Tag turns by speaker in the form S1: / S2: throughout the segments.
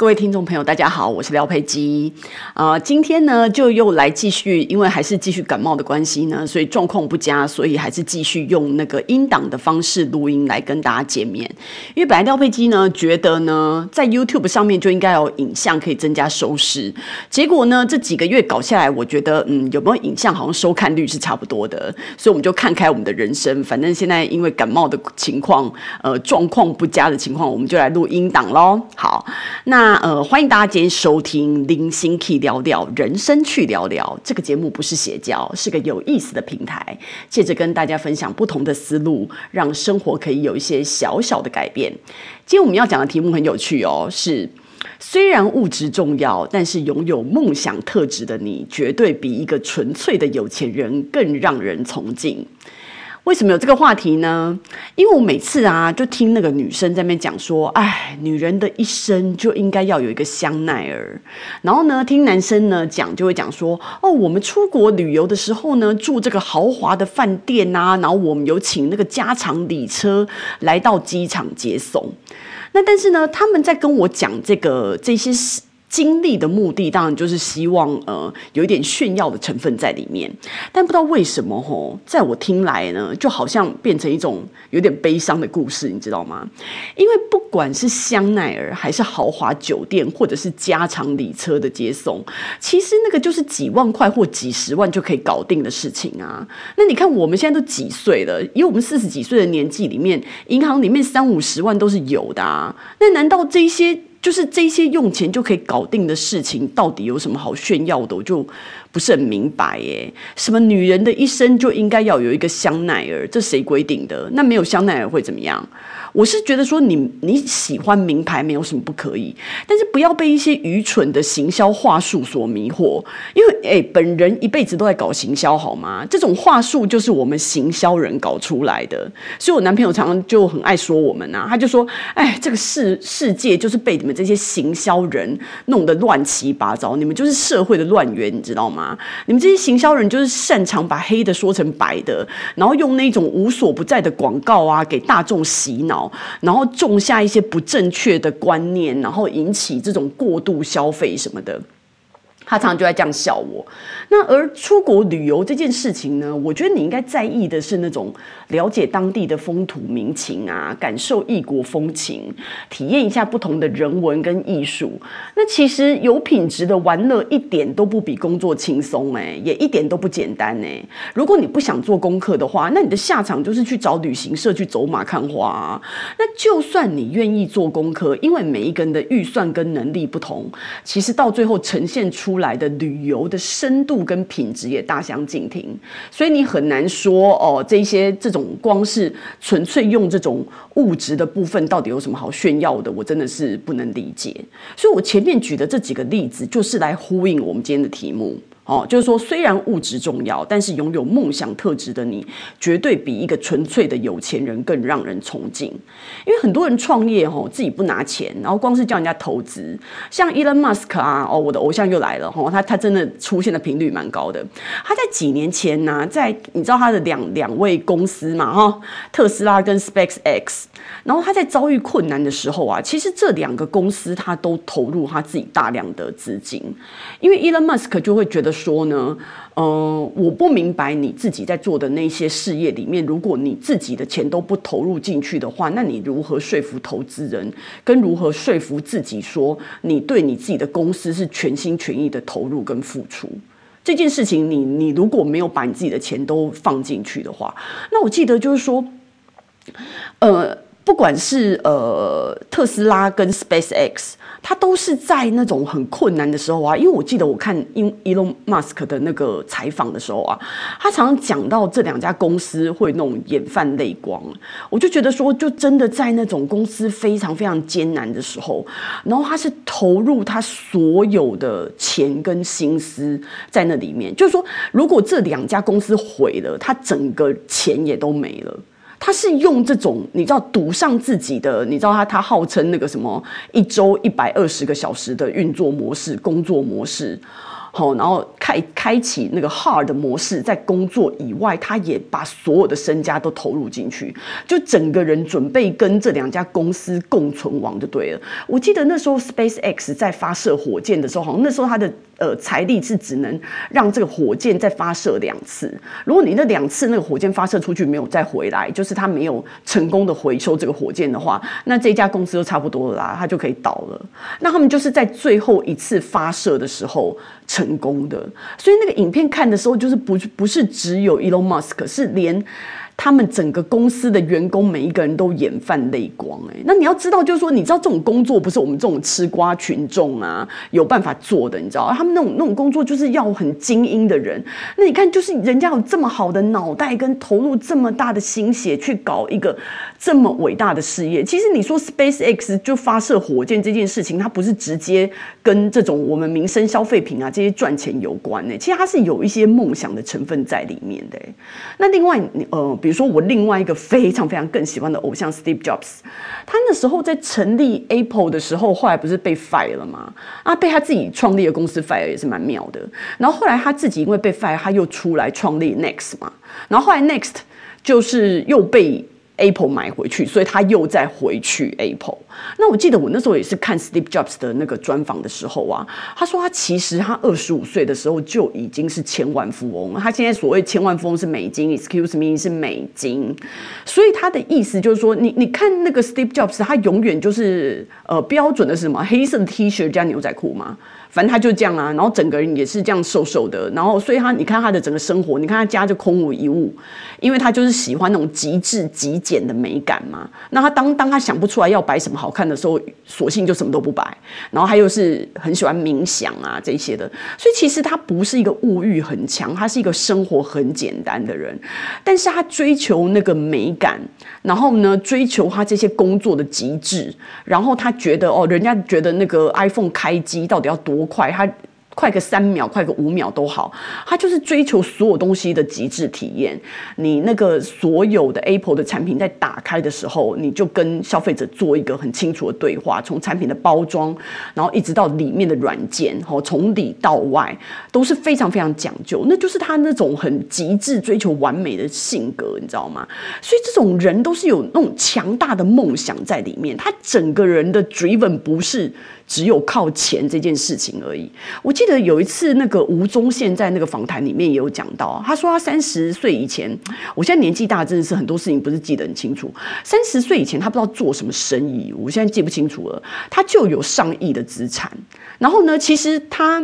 S1: 各位听众朋友，大家好，我是廖佩基。呃，今天呢，就又来继续，因为还是继续感冒的关系呢，所以状况不佳，所以还是继续用那个音档的方式录音来跟大家见面。因为本来廖佩基呢，觉得呢，在 YouTube 上面就应该有影像可以增加收视，结果呢，这几个月搞下来，我觉得，嗯，有没有影像好像收看率是差不多的，所以我们就看开我们的人生。反正现在因为感冒的情况，呃，状况不佳的情况，我们就来录音档喽。好，那。那呃，欢迎大家今天收听《零星 K 聊聊人生去聊聊》这个节目，不是邪教，是个有意思的平台，借着跟大家分享不同的思路，让生活可以有一些小小的改变。今天我们要讲的题目很有趣哦，是虽然物质重要，但是拥有梦想特质的你，绝对比一个纯粹的有钱人更让人崇敬。为什么有这个话题呢？因为我每次啊，就听那个女生在那边讲说，哎，女人的一生就应该要有一个香奈儿。然后呢，听男生呢讲，就会讲说，哦，我们出国旅游的时候呢，住这个豪华的饭店啊，然后我们有请那个加长礼车来到机场接送。那但是呢，他们在跟我讲这个这些事。经历的目的当然就是希望，呃，有一点炫耀的成分在里面，但不知道为什么吼，在我听来呢，就好像变成一种有点悲伤的故事，你知道吗？因为不管是香奈儿，还是豪华酒店，或者是加长礼车的接送，其实那个就是几万块或几十万就可以搞定的事情啊。那你看我们现在都几岁了？以我们四十几岁的年纪里面，银行里面三五十万都是有的啊。那难道这些？就是这些用钱就可以搞定的事情，到底有什么好炫耀的？我就不是很明白耶。什么女人的一生就应该要有一个香奈儿？这谁规定的？那没有香奈儿会怎么样？我是觉得说你，你喜欢名牌没有什么不可以，但是不要被一些愚蠢的行销话术所迷惑。因为哎，本人一辈子都在搞行销，好吗？这种话术就是我们行销人搞出来的。所以我男朋友常常就很爱说我们啊，他就说：“哎，这个世世界就是被你们这些行销人弄得乱七八糟，你们就是社会的乱源，你知道吗？你们这些行销人就是擅长把黑的说成白的，然后用那种无所不在的广告啊，给大众洗脑。”然后种下一些不正确的观念，然后引起这种过度消费什么的。他常常就在这样笑我。那而出国旅游这件事情呢，我觉得你应该在意的是那种了解当地的风土民情啊，感受异国风情，体验一下不同的人文跟艺术。那其实有品质的玩乐一点都不比工作轻松哎，也一点都不简单哎。如果你不想做功课的话，那你的下场就是去找旅行社去走马看花啊。那就算你愿意做功课，因为每一个人的预算跟能力不同，其实到最后呈现出出来的旅游的深度跟品质也大相径庭，所以你很难说哦，这些这种光是纯粹用这种物质的部分，到底有什么好炫耀的？我真的是不能理解。所以我前面举的这几个例子，就是来呼应我们今天的题目。哦，就是说，虽然物质重要，但是拥有梦想特质的你，绝对比一个纯粹的有钱人更让人崇敬。因为很多人创业，吼，自己不拿钱，然后光是叫人家投资，像 Elon Musk 啊，哦，我的偶像又来了，哦，他他真的出现的频率蛮高的。他在几年前呢，在你知道他的两两位公司嘛，哈，特斯拉跟 SpaceX，然后他在遭遇困难的时候啊，其实这两个公司他都投入他自己大量的资金，因为 Elon Musk 就会觉得。说呢，嗯、我不明白你自己在做的那些事业里面，如果你自己的钱都不投入进去的话，那你如何说服投资人，跟如何说服自己说你对你自己的公司是全心全意的投入跟付出这件事情？你你如果没有把你自己的钱都放进去的话，那我记得就是说，呃，不管是呃特斯拉跟 SpaceX。它都是在那种很困难的时候啊，因为我记得我看 Elon Musk 的那个采访的时候啊，他常常讲到这两家公司会那种眼泛泪光，我就觉得说，就真的在那种公司非常非常艰难的时候，然后他是投入他所有的钱跟心思在那里面，就是说，如果这两家公司毁了，他整个钱也都没了。他是用这种你知道赌上自己的，你知道他他号称那个什么一周一百二十个小时的运作模式、工作模式，好，然后开开启那个 hard 模式，在工作以外，他也把所有的身家都投入进去，就整个人准备跟这两家公司共存亡就对了。我记得那时候 SpaceX 在发射火箭的时候，好像那时候他的。呃，财力是只能让这个火箭再发射两次。如果你那两次那个火箭发射出去没有再回来，就是它没有成功的回收这个火箭的话，那这家公司就差不多了啦，它就可以倒了。那他们就是在最后一次发射的时候成功的。所以那个影片看的时候，就是不不是只有 Elon Musk，是连。他们整个公司的员工每一个人都眼泛泪光，哎，那你要知道，就是说，你知道这种工作不是我们这种吃瓜群众啊有办法做的，你知道，他们那种那种工作就是要很精英的人。那你看，就是人家有这么好的脑袋跟投入这么大的心血去搞一个这么伟大的事业。其实你说 SpaceX 就发射火箭这件事情，它不是直接跟这种我们民生消费品啊这些赚钱有关呢，其实它是有一些梦想的成分在里面的。那另外，呃，比。比如说，我另外一个非常非常更喜欢的偶像 Steve Jobs，他那时候在成立 Apple 的时候，后来不是被 fire 了吗？啊，被他自己创立的公司 fire 也是蛮妙的。然后后来他自己因为被 fire，他又出来创立 Next 嘛。然后后来 Next 就是又被。Apple 买回去，所以他又再回去 Apple。那我记得我那时候也是看 Steve Jobs 的那个专访的时候啊，他说他其实他二十五岁的时候就已经是千万富翁了。他现在所谓千万富翁是美金，Excuse me 是美金。所以他的意思就是说，你你看那个 Steve Jobs，他永远就是呃标准的是什么？黑色 T 恤加牛仔裤嘛。反正他就这样啊，然后整个人也是这样瘦瘦的，然后所以他你看他的整个生活，你看他家就空无一物，因为他就是喜欢那种极致极简的美感嘛。那他当当他想不出来要摆什么好看的时候，索性就什么都不摆。然后他又是很喜欢冥想啊这些的，所以其实他不是一个物欲很强，他是一个生活很简单的人，但是他追求那个美感，然后呢追求他这些工作的极致，然后他觉得哦，人家觉得那个 iPhone 开机到底要多。快，他快个三秒，快个五秒都好，他就是追求所有东西的极致体验。你那个所有的 Apple 的产品在打开的时候，你就跟消费者做一个很清楚的对话，从产品的包装，然后一直到里面的软件，哈，从里到外都是非常非常讲究。那就是他那种很极致追求完美的性格，你知道吗？所以这种人都是有那种强大的梦想在里面，他整个人的 driven 不是。只有靠钱这件事情而已。我记得有一次，那个吴宗宪在那个访谈里面也有讲到，他说他三十岁以前，我现在年纪大，真的是很多事情不是记得很清楚。三十岁以前，他不知道做什么生意，我现在记不清楚了。他就有上亿的资产，然后呢，其实他。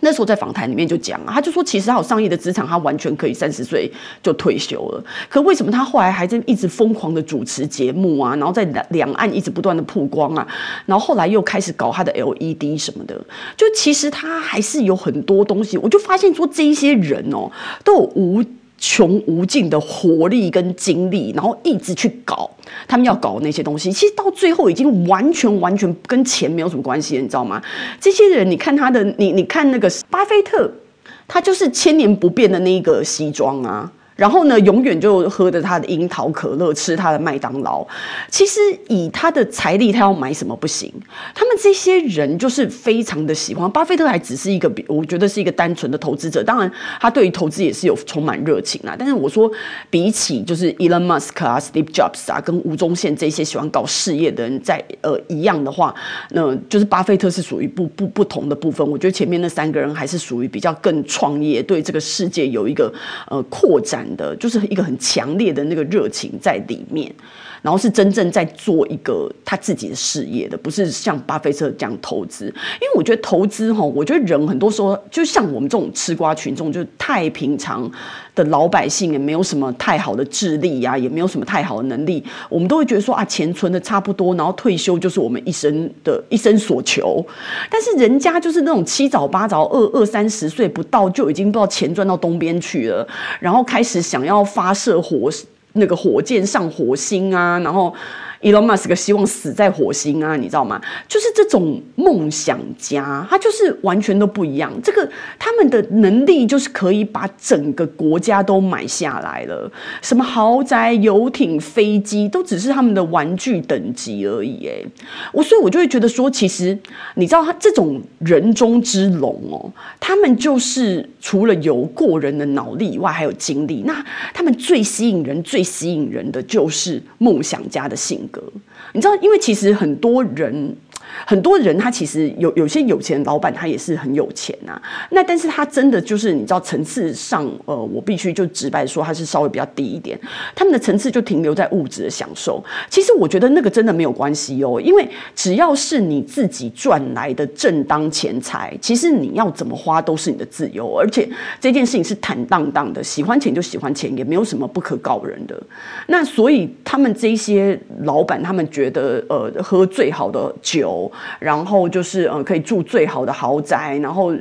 S1: 那时候在访谈里面就讲啊，他就说其实他有上亿的资产，他完全可以三十岁就退休了。可为什么他后来还在一直疯狂的主持节目啊，然后在两两岸一直不断的曝光啊，然后后来又开始搞他的 LED 什么的，就其实他还是有很多东西。我就发现说这一些人哦，都有无穷无尽的活力跟精力，然后一直去搞他们要搞的那些东西，其实到最后已经完全完全跟钱没有什么关系，你知道吗？这些人，你看他的，你你看那个巴菲特，他就是千年不变的那一个西装啊。然后呢，永远就喝着他的樱桃可乐，吃他的麦当劳。其实以他的财力，他要买什么不行？他们这些人就是非常的喜欢。巴菲特还只是一个，我觉得是一个单纯的投资者。当然，他对于投资也是有充满热情啦。但是我说，比起就是 Elon Musk 啊、Steve Jobs 啊，跟吴宗宪这些喜欢搞事业的人在呃一样的话，那就是巴菲特是属于不不不同的部分。我觉得前面那三个人还是属于比较更创业，对这个世界有一个呃扩展。的就是一个很强烈的那个热情在里面，然后是真正在做一个他自己的事业的，不是像巴菲特这样投资。因为我觉得投资哈，我觉得人很多时候就像我们这种吃瓜群众，就太平常的老百姓，也没有什么太好的智力呀，也没有什么太好的能力，我们都会觉得说啊，钱存的差不多，然后退休就是我们一生的一生所求。但是人家就是那种七早八早，二二三十岁不到就已经不知道钱赚到东边去了，然后开始。想要发射火那个火箭上火星啊，然后 Elon Musk 希望死在火星啊，你知道吗？就是这种梦想家，他就是完全都不一样。这个他们的能力就是可以把整个国家都买下来了，什么豪宅、游艇、飞机，都只是他们的玩具等级而已。哎，我所以，我就会觉得说，其实你知道，他这种人中之龙哦，他们就是除了有过人的脑力以外，还有精力。那他们最吸引人、最吸引人的就是梦想家的性你知道，因为其实很多人。很多人他其实有有些有钱老板，他也是很有钱呐、那但是他真的就是你知道层次上，呃，我必须就直白说，他是稍微比较低一点。他们的层次就停留在物质的享受。其实我觉得那个真的没有关系哦，因为只要是你自己赚来的正当钱财，其实你要怎么花都是你的自由。而且这件事情是坦荡荡的，喜欢钱就喜欢钱，也没有什么不可告人的。那所以他们这些老板，他们觉得呃，喝最好的酒。然后就是呃，可以住最好的豪宅，然后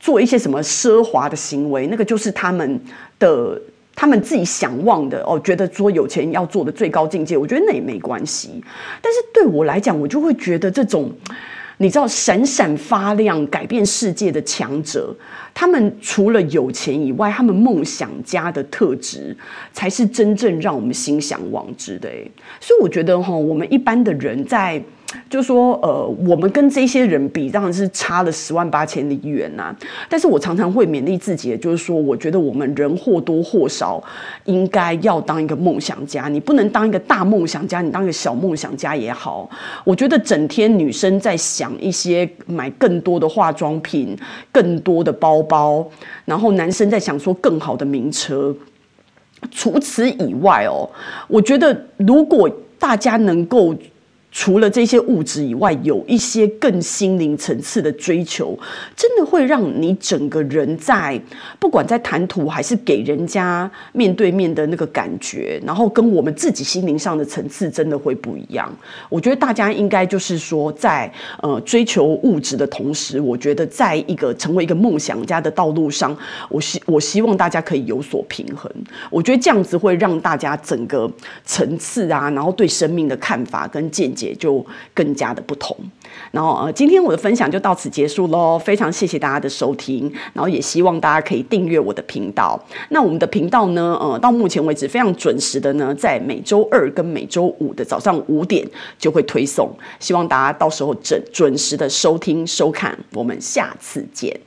S1: 做一些什么奢华的行为，那个就是他们的他们自己想望的哦，觉得说有钱要做的最高境界，我觉得那也没关系。但是对我来讲，我就会觉得这种你知道闪闪发亮、改变世界的强者，他们除了有钱以外，他们梦想家的特质才是真正让我们心向往之的。所以我觉得哈，我们一般的人在。就说呃，我们跟这些人比，当然是差了十万八千里远呐。但是我常常会勉励自己，就是说，我觉得我们人或多或少应该要当一个梦想家。你不能当一个大梦想家，你当一个小梦想家也好。我觉得整天女生在想一些买更多的化妆品、更多的包包，然后男生在想说更好的名车。除此以外哦，我觉得如果大家能够。除了这些物质以外，有一些更心灵层次的追求，真的会让你整个人在不管在谈吐还是给人家面对面的那个感觉，然后跟我们自己心灵上的层次真的会不一样。我觉得大家应该就是说在，呃追求物质的同时，我觉得在一个成为一个梦想家的道路上，我希我希望大家可以有所平衡。我觉得这样子会让大家整个层次啊，然后对生命的看法跟见。也就更加的不同。然后呃，今天我的分享就到此结束喽，非常谢谢大家的收听，然后也希望大家可以订阅我的频道。那我们的频道呢，呃，到目前为止非常准时的呢，在每周二跟每周五的早上五点就会推送，希望大家到时候准准时的收听收看。我们下次见。